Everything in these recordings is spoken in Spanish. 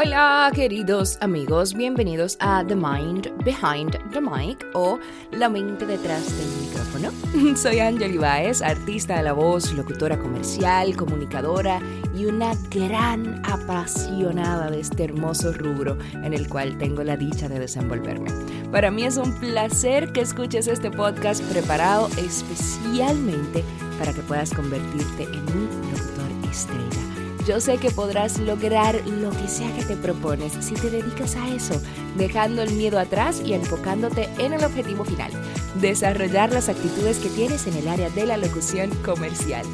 Hola queridos amigos, bienvenidos a The Mind Behind the Mic o La mente detrás del micrófono. Soy Angel Ibáez, artista de la voz, locutora comercial, comunicadora y una gran apasionada de este hermoso rubro en el cual tengo la dicha de desenvolverme. Para mí es un placer que escuches este podcast preparado especialmente para que puedas convertirte en un locutor estrella yo sé que podrás lograr lo que sea que te propones si te dedicas a eso, dejando el miedo atrás y enfocándote en el objetivo final, desarrollar las actitudes que tienes en el área de la locución comercial.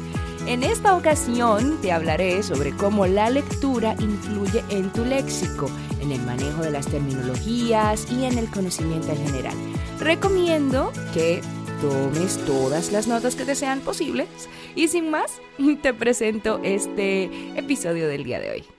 En esta ocasión te hablaré sobre cómo la lectura influye en tu léxico, en el manejo de las terminologías y en el conocimiento en general. Recomiendo que tomes todas las notas que te sean posibles y sin más, te presento este episodio del día de hoy.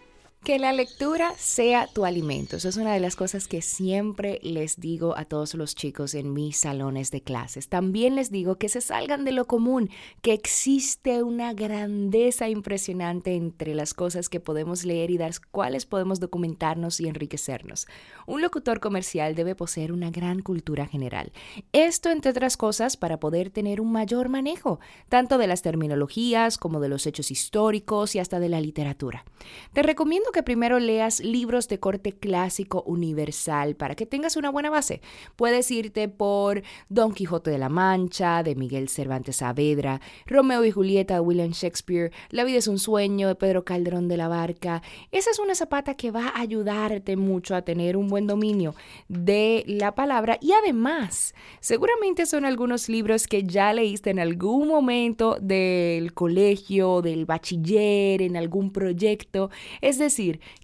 Que la lectura sea tu alimento. Eso es una de las cosas que siempre les digo a todos los chicos en mis salones de clases. También les digo que se salgan de lo común, que existe una grandeza impresionante entre las cosas que podemos leer y las cuales podemos documentarnos y enriquecernos. Un locutor comercial debe poseer una gran cultura general. Esto, entre otras cosas, para poder tener un mayor manejo, tanto de las terminologías como de los hechos históricos y hasta de la literatura. Te recomiendo que primero leas libros de corte clásico universal para que tengas una buena base. Puedes irte por Don Quijote de la Mancha, de Miguel Cervantes Saavedra, Romeo y Julieta de William Shakespeare, La vida es un sueño de Pedro Calderón de la Barca. Esa es una zapata que va a ayudarte mucho a tener un buen dominio de la palabra y además, seguramente son algunos libros que ya leíste en algún momento del colegio, del bachiller, en algún proyecto. Es decir,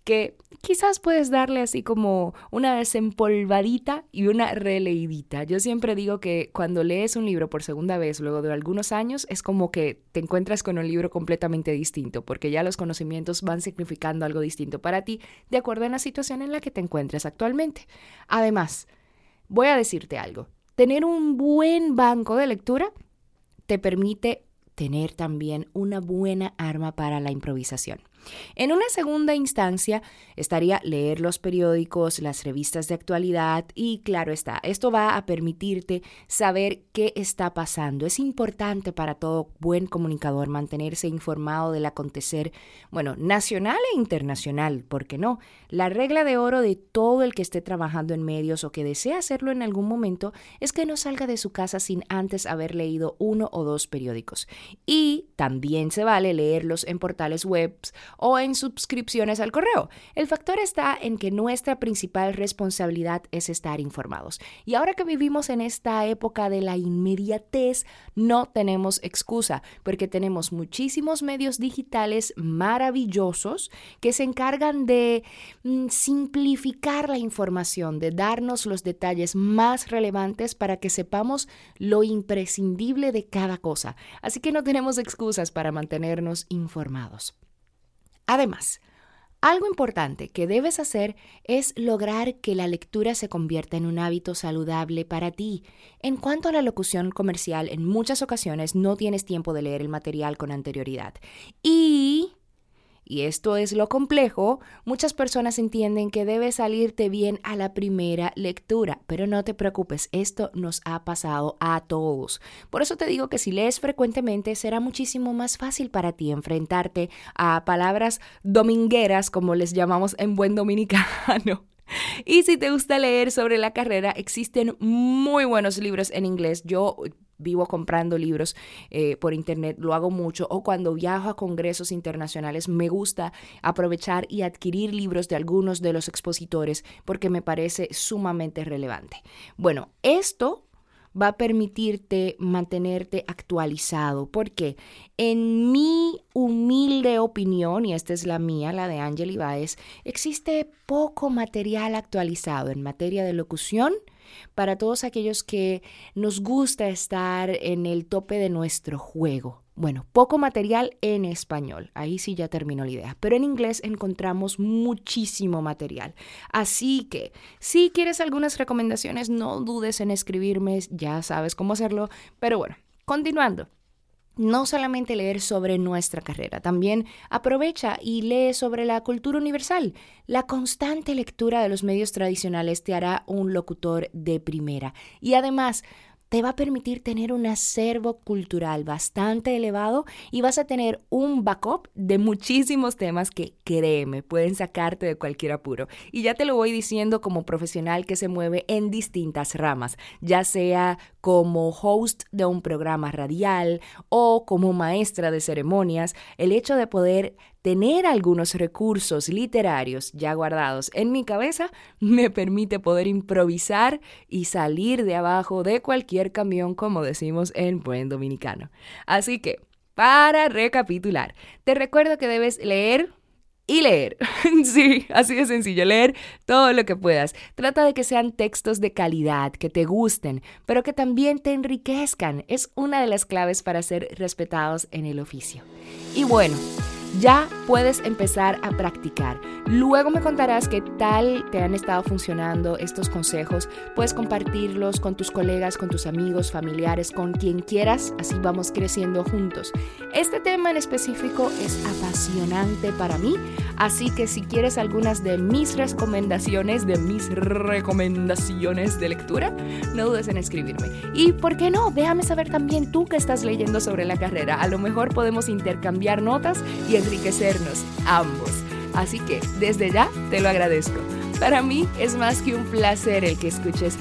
que quizás puedes darle así como una desempolvadita y una releidita. Yo siempre digo que cuando lees un libro por segunda vez luego de algunos años es como que te encuentras con un libro completamente distinto, porque ya los conocimientos van significando algo distinto para ti de acuerdo a la situación en la que te encuentres actualmente. Además, voy a decirte algo. Tener un buen banco de lectura te permite tener también una buena arma para la improvisación. En una segunda instancia estaría leer los periódicos, las revistas de actualidad y claro está, esto va a permitirte saber qué está pasando. Es importante para todo buen comunicador mantenerse informado del acontecer, bueno, nacional e internacional, ¿por qué no? La regla de oro de todo el que esté trabajando en medios o que desea hacerlo en algún momento es que no salga de su casa sin antes haber leído uno o dos periódicos. Y también se vale leerlos en portales web o en suscripciones al correo. El factor está en que nuestra principal responsabilidad es estar informados. Y ahora que vivimos en esta época de la inmediatez, no tenemos excusa, porque tenemos muchísimos medios digitales maravillosos que se encargan de mm, simplificar la información, de darnos los detalles más relevantes para que sepamos lo imprescindible de cada cosa. Así que no tenemos excusas para mantenernos informados. Además, algo importante que debes hacer es lograr que la lectura se convierta en un hábito saludable para ti. En cuanto a la locución comercial, en muchas ocasiones no tienes tiempo de leer el material con anterioridad. Y y esto es lo complejo, muchas personas entienden que debe salirte bien a la primera lectura, pero no te preocupes, esto nos ha pasado a todos. Por eso te digo que si lees frecuentemente será muchísimo más fácil para ti enfrentarte a palabras domingueras, como les llamamos en buen dominicano. Y si te gusta leer sobre la carrera, existen muy buenos libros en inglés. Yo vivo comprando libros eh, por internet, lo hago mucho, o cuando viajo a congresos internacionales me gusta aprovechar y adquirir libros de algunos de los expositores porque me parece sumamente relevante. Bueno, esto va a permitirte mantenerte actualizado, porque en mi humilde opinión, y esta es la mía, la de Ángel Ibáez, existe poco material actualizado en materia de locución para todos aquellos que nos gusta estar en el tope de nuestro juego. Bueno, poco material en español, ahí sí ya terminó la idea, pero en inglés encontramos muchísimo material. Así que, si quieres algunas recomendaciones, no dudes en escribirme, ya sabes cómo hacerlo, pero bueno, continuando. No solamente leer sobre nuestra carrera, también aprovecha y lee sobre la cultura universal. La constante lectura de los medios tradicionales te hará un locutor de primera. Y además, te va a permitir tener un acervo cultural bastante elevado y vas a tener un backup de muchísimos temas que, créeme, pueden sacarte de cualquier apuro. Y ya te lo voy diciendo como profesional que se mueve en distintas ramas, ya sea como host de un programa radial o como maestra de ceremonias, el hecho de poder tener algunos recursos literarios ya guardados en mi cabeza me permite poder improvisar y salir de abajo de cualquier camión, como decimos en buen dominicano. Así que, para recapitular, te recuerdo que debes leer y leer. sí, así de sencillo, leer todo lo que puedas. Trata de que sean textos de calidad, que te gusten, pero que también te enriquezcan. Es una de las claves para ser respetados en el oficio. Y bueno, ya puedes empezar a practicar. Luego me contarás qué tal te han estado funcionando estos consejos. Puedes compartirlos con tus colegas, con tus amigos, familiares, con quien quieras. Así vamos creciendo juntos. Este tema en específico es apasionante para mí, así que si quieres algunas de mis recomendaciones, de mis recomendaciones de lectura, no dudes en escribirme. Y por qué no, déjame saber también tú que estás leyendo sobre la carrera. A lo mejor podemos intercambiar notas y enriquecernos ambos. Así que desde ya te lo agradezco. Para mí es más que un placer el que escuches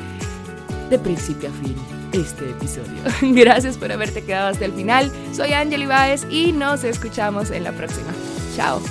de principio a fin este episodio. Gracias por haberte quedado hasta el final. Soy Angel Ibáez y nos escuchamos en la próxima. Chao.